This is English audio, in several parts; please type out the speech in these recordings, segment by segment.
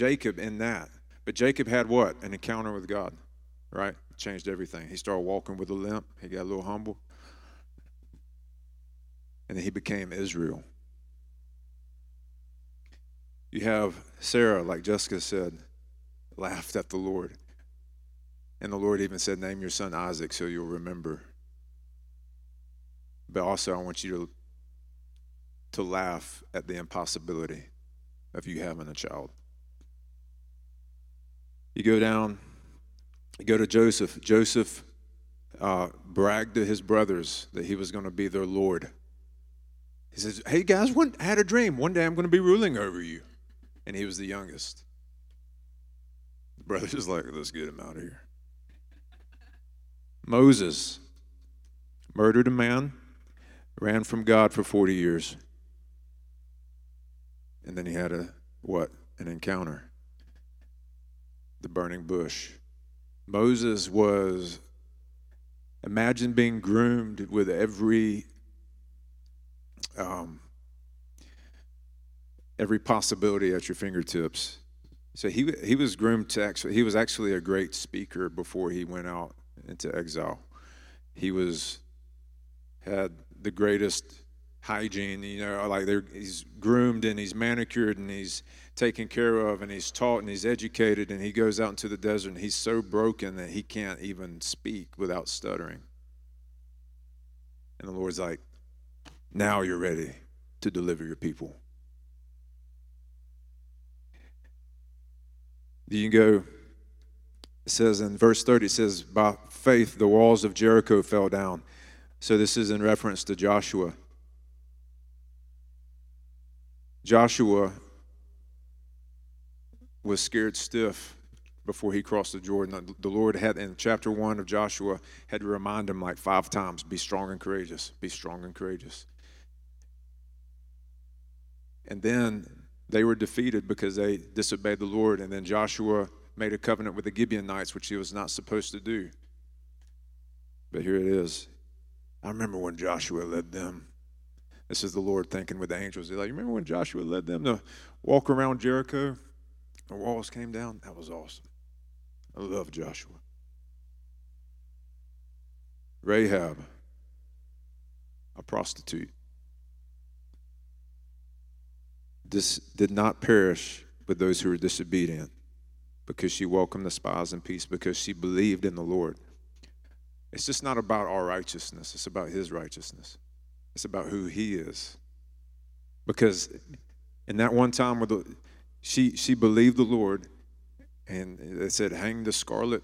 Jacob in that. But Jacob had what? An encounter with God, right? Changed everything. He started walking with a limp. He got a little humble. And then he became Israel. You have Sarah, like Jessica said, laughed at the Lord. And the Lord even said, Name your son Isaac so you'll remember. But also, I want you to, to laugh at the impossibility of you having a child. You go down, you go to Joseph. Joseph uh, bragged to his brothers that he was going to be their Lord. He says, Hey guys, one, I had a dream. One day I'm going to be ruling over you. And he was the youngest. The brothers like, Let's get him out of here. Moses murdered a man, ran from God for 40 years. And then he had a what? An encounter. The burning bush. Moses was imagine being groomed with every um, every possibility at your fingertips. So he he was groomed to actually he was actually a great speaker before he went out into exile. He was had the greatest hygiene, you know, like he's groomed and he's manicured and he's taken care of and he's taught and he's educated and he goes out into the desert and he's so broken that he can't even speak without stuttering. And the Lord's like, now you're ready to deliver your people. You go, it says in verse 30, it says, By faith the walls of Jericho fell down. So this is in reference to Joshua. Joshua was scared stiff before he crossed the Jordan. The Lord had, in chapter 1 of Joshua, had to remind him like five times be strong and courageous, be strong and courageous. And then they were defeated because they disobeyed the Lord. And then Joshua made a covenant with the Gibeonites, which he was not supposed to do. But here it is. I remember when Joshua led them. This is the Lord thinking with the angels. He's like, you remember when Joshua led them to walk around Jericho? The walls came down. That was awesome. I love Joshua. Rahab, a prostitute. This did not perish with those who were disobedient because she welcomed the spies in peace, because she believed in the Lord. It's just not about our righteousness, it's about His righteousness. It's about who He is. Because in that one time where the, she, she believed the Lord, and they said, Hang the scarlet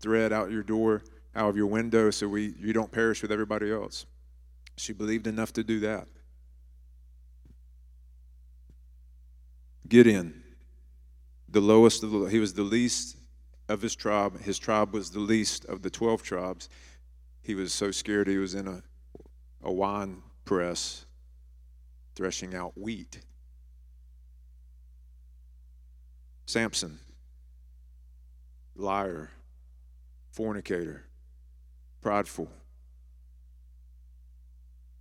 thread out your door, out of your window, so we, you don't perish with everybody else. She believed enough to do that. Gideon, the lowest of the, he was the least of his tribe. His tribe was the least of the 12 tribes. He was so scared he was in a, a wine press threshing out wheat. Samson, liar, fornicator, prideful.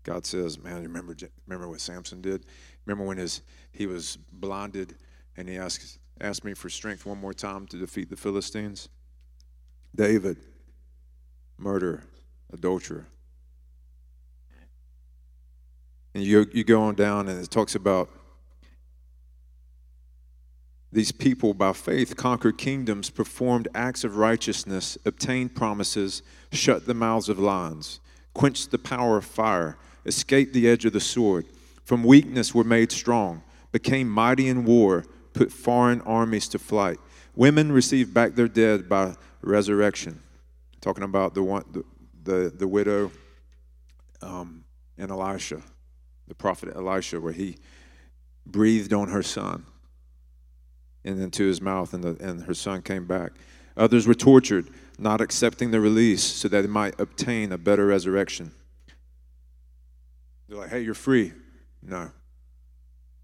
God says, man, remember, remember what Samson did? Remember when his, he was blinded and he asked, asked me for strength one more time to defeat the Philistines? David, murder, adulterer. And you, you go on down and it talks about these people, by faith, conquered kingdoms, performed acts of righteousness, obtained promises, shut the mouths of lions, quenched the power of fire, escaped the edge of the sword from weakness were made strong, became mighty in war, put foreign armies to flight. Women received back their dead by resurrection. Talking about the one, the, the, the widow um, and Elisha, the prophet Elisha, where he breathed on her son and into his mouth, and, the, and her son came back. Others were tortured, not accepting the release so that they might obtain a better resurrection. They're like, hey, you're free. No.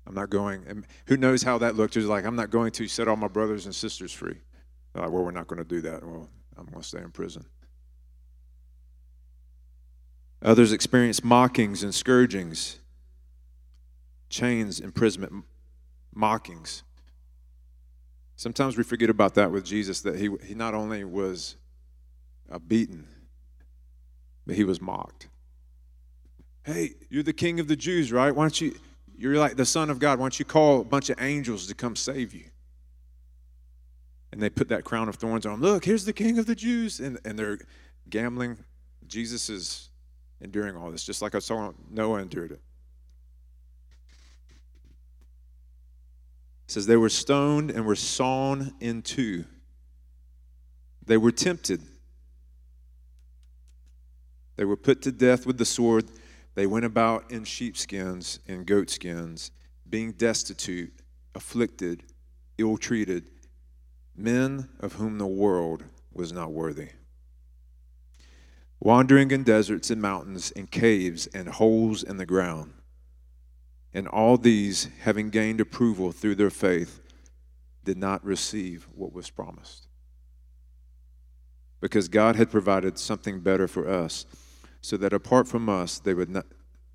I'm not going. And who knows how that looked? It's like, I'm not going to set all my brothers and sisters free. Like, well, we're not going to do that. Well, I'm going to stay in prison. Others experienced mockings and scourgings, chains, imprisonment, mockings. Sometimes we forget about that with Jesus, that he, he not only was uh, beaten, but he was mocked. Hey, you're the king of the Jews, right? Why don't you, you're like the son of God. Why don't you call a bunch of angels to come save you? And they put that crown of thorns on him. Look, here's the king of the Jews. And, and they're gambling. Jesus is enduring all this, just like I saw Noah endured it. Says they were stoned and were sawn in two. They were tempted. They were put to death with the sword. They went about in sheepskins and goatskins, being destitute, afflicted, ill treated, men of whom the world was not worthy. Wandering in deserts and mountains and caves and holes in the ground. And all these, having gained approval through their faith, did not receive what was promised. Because God had provided something better for us so that apart from us, they would not,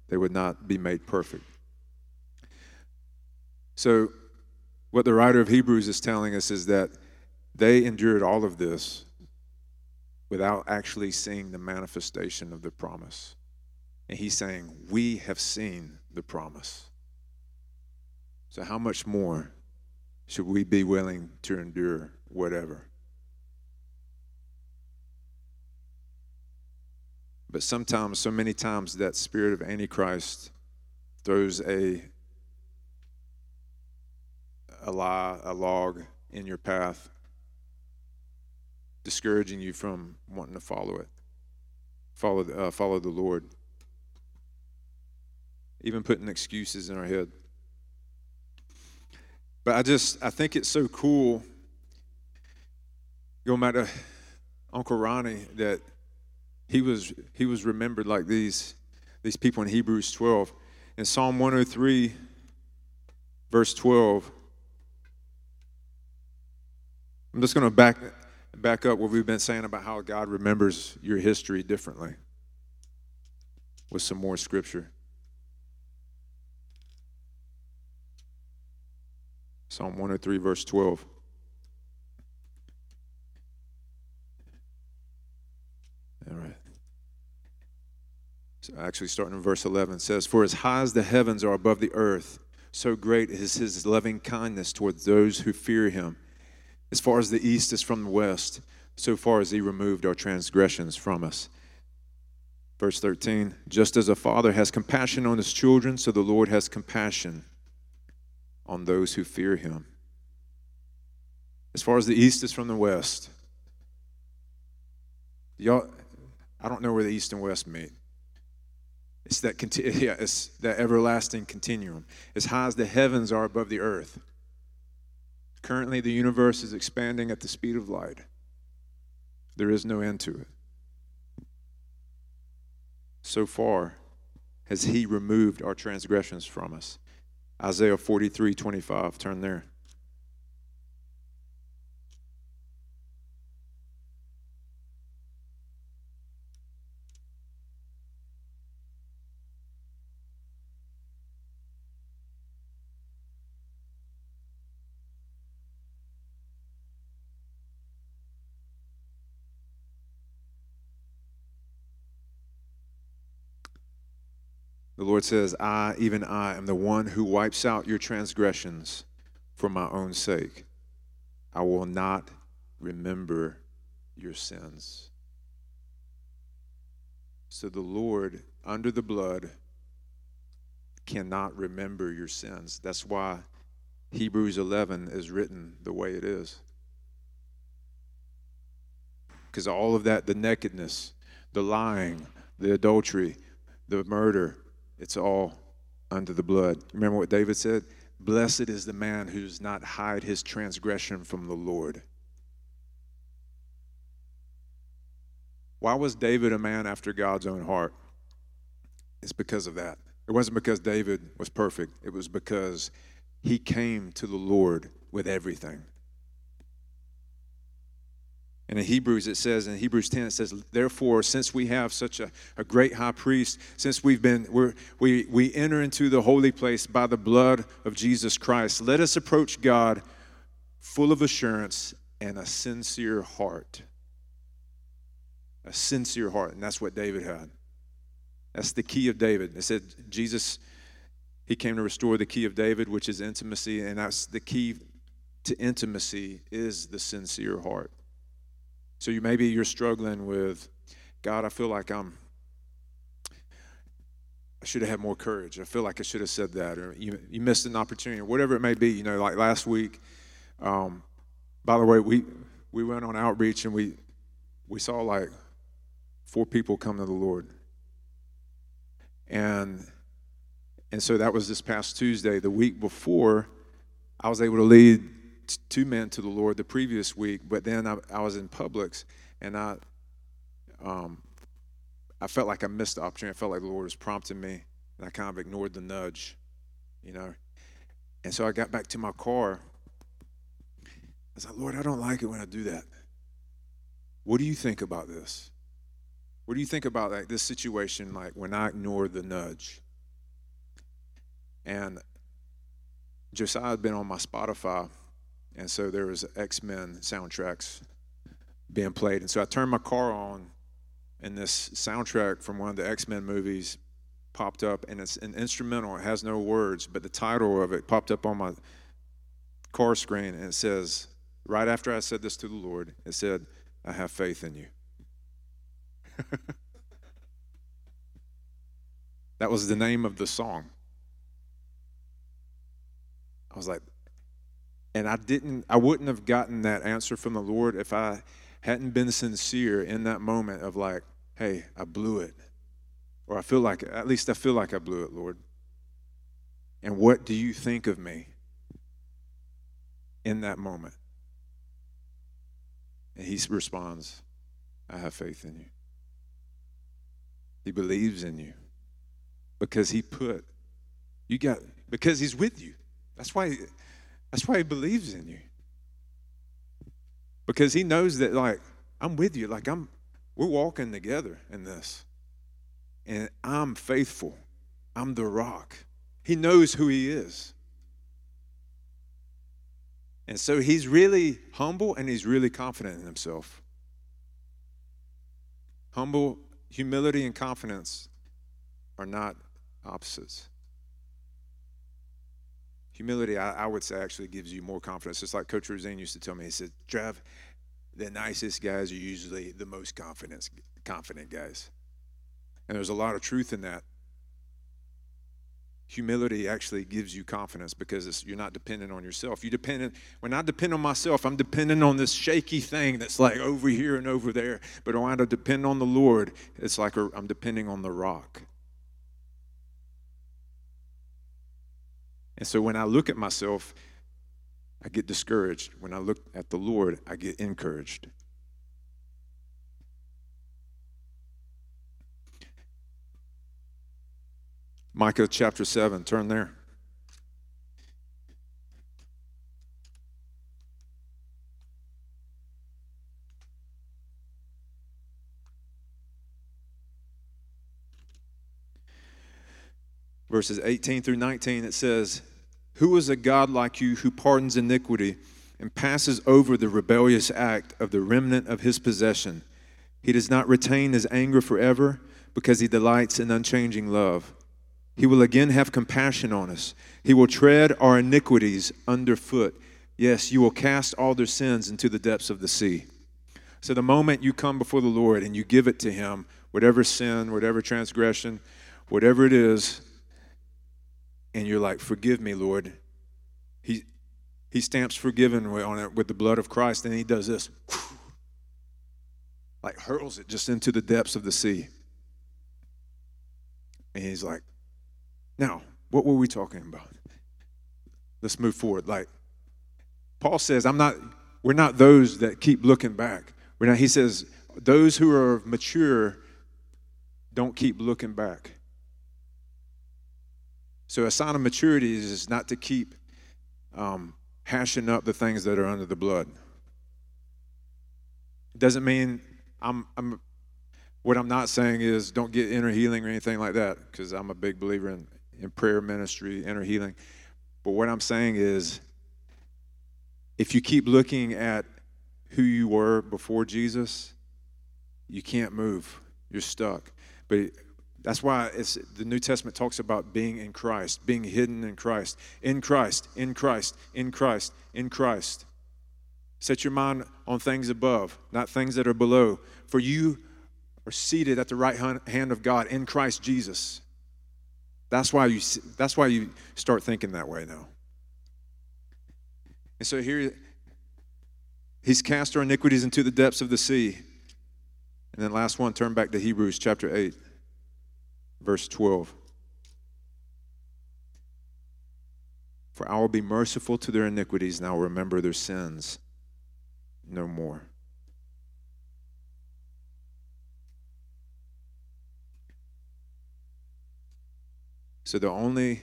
they would not be made perfect. So, what the writer of Hebrews is telling us is that they endured all of this without actually seeing the manifestation of the promise. And he's saying, We have seen the promise. So, how much more should we be willing to endure whatever? But sometimes, so many times, that spirit of Antichrist throws a, a lie, a log in your path, discouraging you from wanting to follow it, follow, uh, follow the Lord. Even putting excuses in our head. But I just, I think it's so cool, going back to Uncle Ronnie, that he was he was remembered like these these people in Hebrews 12. In Psalm 103 verse 12 I'm just going to back back up what we've been saying about how God remembers your history differently with some more scripture. Psalm 103 verse 12 All right. So actually, starting in verse 11, says, For as high as the heavens are above the earth, so great is his loving kindness towards those who fear him. As far as the east is from the west, so far as he removed our transgressions from us. Verse 13, just as a father has compassion on his children, so the Lord has compassion on those who fear him. As far as the east is from the west, y'all, I don't know where the east and west meet. It's that, yeah, it's that everlasting continuum. As high as the heavens are above the earth. Currently, the universe is expanding at the speed of light. There is no end to it. So far has He removed our transgressions from us. Isaiah 43 25. Turn there. The Lord says, I, even I, am the one who wipes out your transgressions for my own sake. I will not remember your sins. So the Lord, under the blood, cannot remember your sins. That's why Hebrews 11 is written the way it is. Because all of that, the nakedness, the lying, the adultery, the murder, it's all under the blood. Remember what David said? Blessed is the man who does not hide his transgression from the Lord. Why was David a man after God's own heart? It's because of that. It wasn't because David was perfect, it was because he came to the Lord with everything. And in Hebrews, it says, in Hebrews 10, it says, Therefore, since we have such a, a great high priest, since we've been, we're, we, we enter into the holy place by the blood of Jesus Christ, let us approach God full of assurance and a sincere heart. A sincere heart. And that's what David had. That's the key of David. It said Jesus, he came to restore the key of David, which is intimacy. And that's the key to intimacy is the sincere heart. So you maybe you're struggling with, God, I feel like I'm I should have had more courage. I feel like I should have said that, or you, you missed an opportunity, or whatever it may be. You know, like last week. Um, by the way, we we went on outreach and we we saw like four people come to the Lord, and and so that was this past Tuesday. The week before, I was able to lead two men to the Lord the previous week, but then I, I was in Publix and I um, I felt like I missed the opportunity. I felt like the Lord was prompting me, and I kind of ignored the nudge, you know. And so I got back to my car. I was like, Lord, I don't like it when I do that. What do you think about this? What do you think about like this situation, like when I ignore the nudge? And Josiah had been on my Spotify, and so there was X Men soundtracks being played, and so I turned my car on and this soundtrack from one of the X Men movies popped up, and it's an instrumental. It has no words, but the title of it popped up on my car screen, and it says, right after I said this to the Lord, it said, I have faith in you. that was the name of the song. I was like, and I didn't, I wouldn't have gotten that answer from the Lord if I hadn't been sincere in that moment of like, hey, I blew it. Or I feel like, at least I feel like I blew it, Lord. And what do you think of me in that moment? And he responds, I have faith in you. He believes in you because he put, you got, because he's with you. That's why, that's why he believes in you because he knows that like I'm with you, like I'm we're walking together in this. And I'm faithful. I'm the rock. He knows who he is. And so he's really humble and he's really confident in himself. Humble, humility, and confidence are not opposites. Humility, I, I, would say, actually gives you more confidence. It's like Coach Rosine used to tell me. He said, Trav, the nicest guys are usually the most confident, confident guys. And there's a lot of truth in that. Humility actually gives you confidence because you're not dependent on yourself. You dependent when I depend on myself, I'm dependent on this shaky thing that's like over here and over there. But when I depend on the Lord, it's like I'm depending on the rock. And so when I look at myself, I get discouraged. When I look at the Lord, I get encouraged. Micah chapter 7, turn there. Verses 18 through 19, it says, who is a God like you who pardons iniquity and passes over the rebellious act of the remnant of his possession? He does not retain his anger forever because he delights in unchanging love. He will again have compassion on us. He will tread our iniquities underfoot. Yes, you will cast all their sins into the depths of the sea. So, the moment you come before the Lord and you give it to Him, whatever sin, whatever transgression, whatever it is, and you're like, Forgive me, Lord. He, he stamps forgiven on it with the blood of Christ, and he does this like hurls it just into the depths of the sea. And he's like, Now, what were we talking about? Let's move forward. Like, Paul says, I'm not, we're not those that keep looking back. We're not, he says, those who are mature don't keep looking back. So a sign of maturity is not to keep um, hashing up the things that are under the blood. It doesn't mean I'm, I'm. What I'm not saying is don't get inner healing or anything like that, because I'm a big believer in, in prayer ministry, inner healing. But what I'm saying is if you keep looking at who you were before Jesus, you can't move. You're stuck. But that's why it's, the New Testament talks about being in Christ, being hidden in Christ, in Christ, in Christ, in Christ, in Christ. Set your mind on things above, not things that are below. For you are seated at the right hand of God in Christ Jesus. That's why you, that's why you start thinking that way now. And so here, he's cast our iniquities into the depths of the sea. And then last one, turn back to Hebrews chapter 8, verse 12. For I will be merciful to their iniquities, and I will remember their sins no more. So the only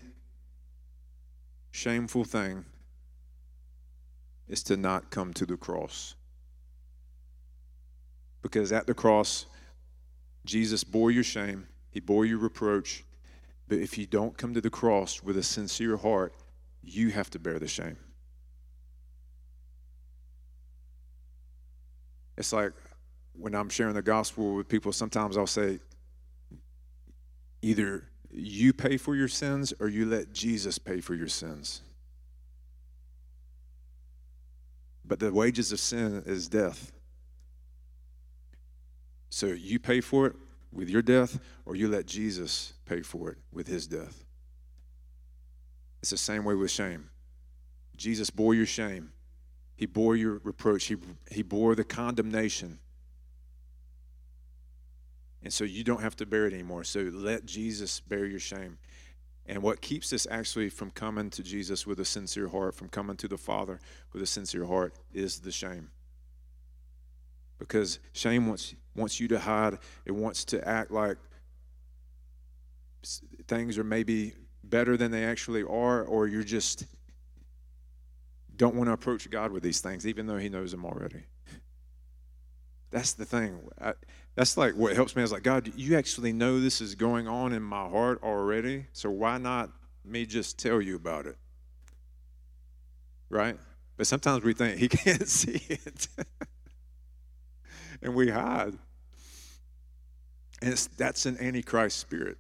shameful thing is to not come to the cross. Because at the cross, Jesus bore your shame, He bore your reproach. But if you don't come to the cross with a sincere heart, you have to bear the shame. It's like when I'm sharing the gospel with people, sometimes I'll say, either you pay for your sins or you let Jesus pay for your sins. But the wages of sin is death. So you pay for it with your death, or you let Jesus pay for it with his death. It's the same way with shame. Jesus bore your shame, he bore your reproach, he, he bore the condemnation. And so you don't have to bear it anymore. So let Jesus bear your shame. And what keeps us actually from coming to Jesus with a sincere heart, from coming to the Father with a sincere heart, is the shame. Because shame wants, wants you to hide, it wants to act like things are maybe better than they actually are, or you're just don't want to approach God with these things, even though He knows them already. That's the thing. I, that's like what helps me is like, God, you actually know this is going on in my heart already, so why not me just tell you about it? Right? But sometimes we think he can't see it. and we hide. And that's an antichrist spirit.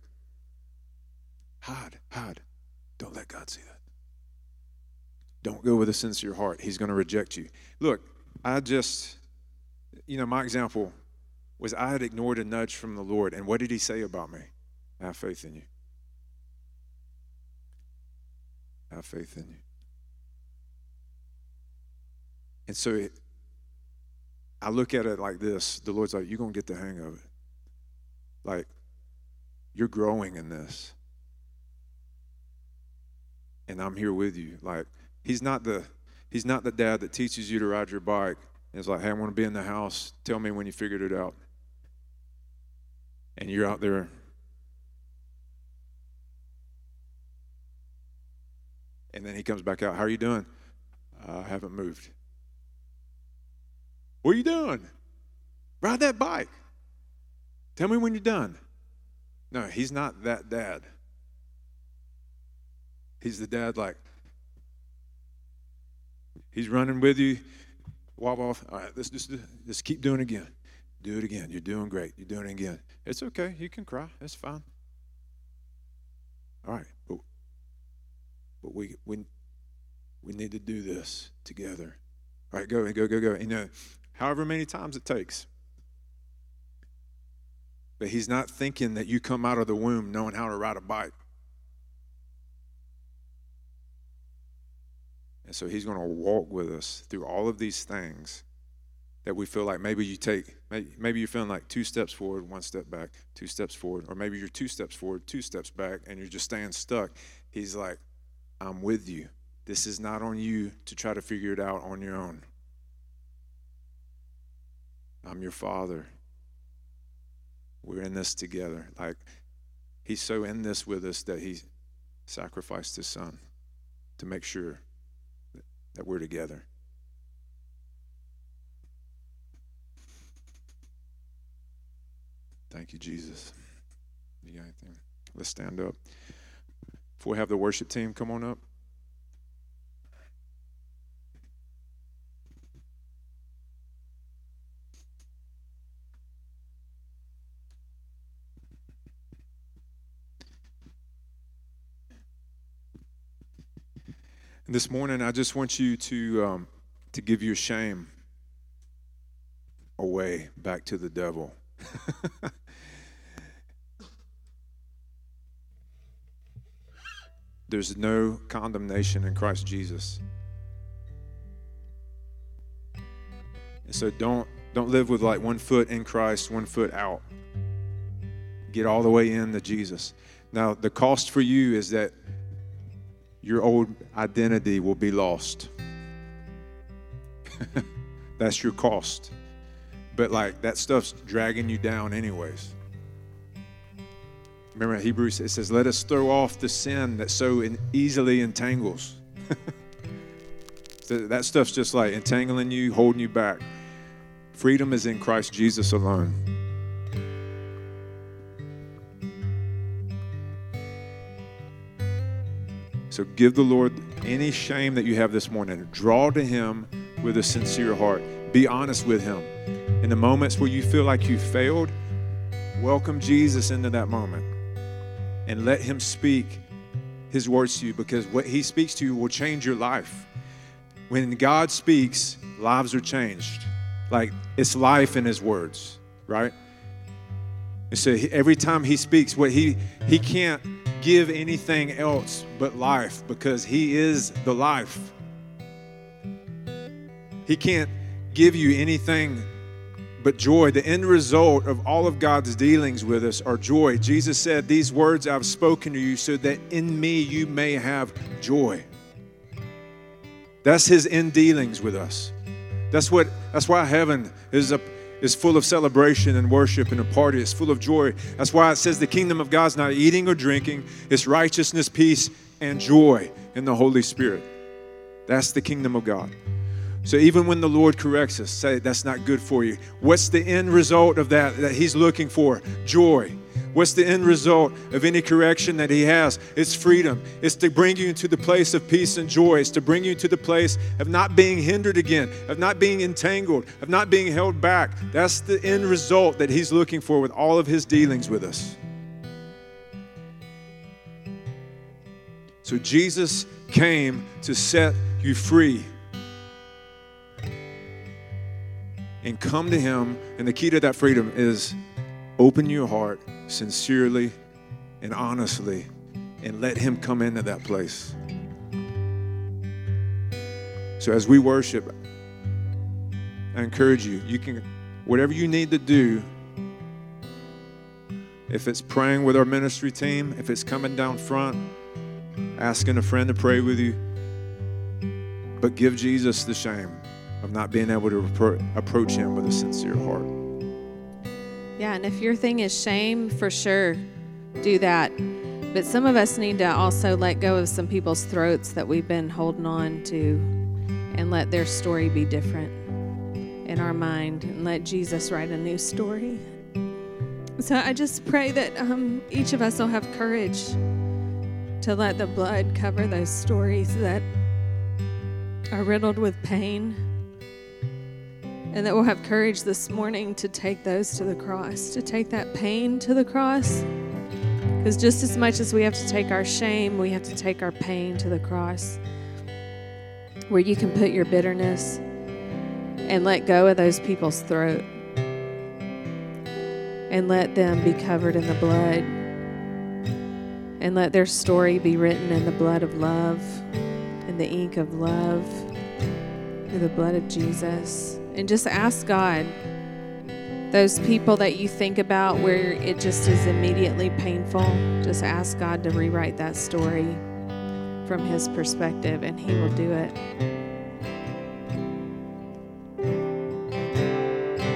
Hide, hide. Don't let God see that. Don't go with a sincere heart. He's going to reject you. Look, I just, you know, my example was I had ignored a nudge from the Lord. And what did he say about me? I Have faith in you. Have faith in you. And so I look at it like this the Lord's like, you're going to get the hang of it. Like, you're growing in this. And I'm here with you. Like, he's not the he's not the dad that teaches you to ride your bike. And it's like, hey, I want to be in the house. Tell me when you figured it out and you're out there and then he comes back out how are you doing uh, i haven't moved what are you doing ride that bike tell me when you're done no he's not that dad he's the dad like he's running with you wobble off all right let's just, just keep doing it again do it again. You're doing great. You're doing it again. It's okay. You can cry. It's fine. All right. But, but we, we, we need to do this together. All right, go, go, go, go. You know, however many times it takes. But he's not thinking that you come out of the womb knowing how to ride a bike. And so he's going to walk with us through all of these things that we feel like maybe you take maybe you're feeling like two steps forward one step back two steps forward or maybe you're two steps forward two steps back and you're just staying stuck he's like i'm with you this is not on you to try to figure it out on your own i'm your father we're in this together like he's so in this with us that he sacrificed his son to make sure that we're together Thank you, Jesus. You got anything? Let's stand up. Before we have the worship team come on up. And this morning, I just want you to, um, to give your shame away back to the devil. There's no condemnation in Christ Jesus. And so don't don't live with like one foot in Christ, one foot out. Get all the way into Jesus. Now, the cost for you is that your old identity will be lost. That's your cost. But like that stuff's dragging you down anyways. Remember Hebrews it says, "Let us throw off the sin that so easily entangles." that stuff's just like entangling you, holding you back. Freedom is in Christ Jesus alone. So give the Lord any shame that you have this morning. Draw to Him with a sincere heart. Be honest with Him. In the moments where you feel like you failed, welcome Jesus into that moment and let Him speak His words to you because what He speaks to you will change your life. When God speaks, lives are changed. Like it's life in His words, right? And so every time He speaks, what He He can't give anything else but life because He is the life. He can't give you anything but joy. The end result of all of God's dealings with us are joy. Jesus said, These words I've spoken to you so that in me you may have joy. That's His end dealings with us. That's what that's why heaven is a is full of celebration and worship and a party. It's full of joy. That's why it says the kingdom of God's not eating or drinking, it's righteousness, peace, and joy in the Holy Spirit. That's the kingdom of God. So even when the Lord corrects us, say that's not good for you. What's the end result of that that He's looking for? Joy. What's the end result of any correction that He has? It's freedom. It's to bring you into the place of peace and joy. It's to bring you to the place of not being hindered again, of not being entangled, of not being held back. That's the end result that He's looking for with all of His dealings with us. So Jesus came to set you free. And come to Him, and the key to that freedom is open your heart sincerely and honestly and let Him come into that place. So as we worship, I encourage you, you can, whatever you need to do, if it's praying with our ministry team, if it's coming down front, asking a friend to pray with you, but give Jesus the shame of not being able to approach Him with a sincere heart. Yeah, and if your thing is shame, for sure, do that. But some of us need to also let go of some people's throats that we've been holding on to and let their story be different in our mind and let Jesus write a new story. So I just pray that um, each of us will have courage to let the blood cover those stories that are riddled with pain and that we'll have courage this morning to take those to the cross, to take that pain to the cross. Because just as much as we have to take our shame, we have to take our pain to the cross, where you can put your bitterness and let go of those people's throat and let them be covered in the blood and let their story be written in the blood of love, in the ink of love, through the blood of Jesus and just ask God those people that you think about where it just is immediately painful, just ask God to rewrite that story from His perspective, and He will do it.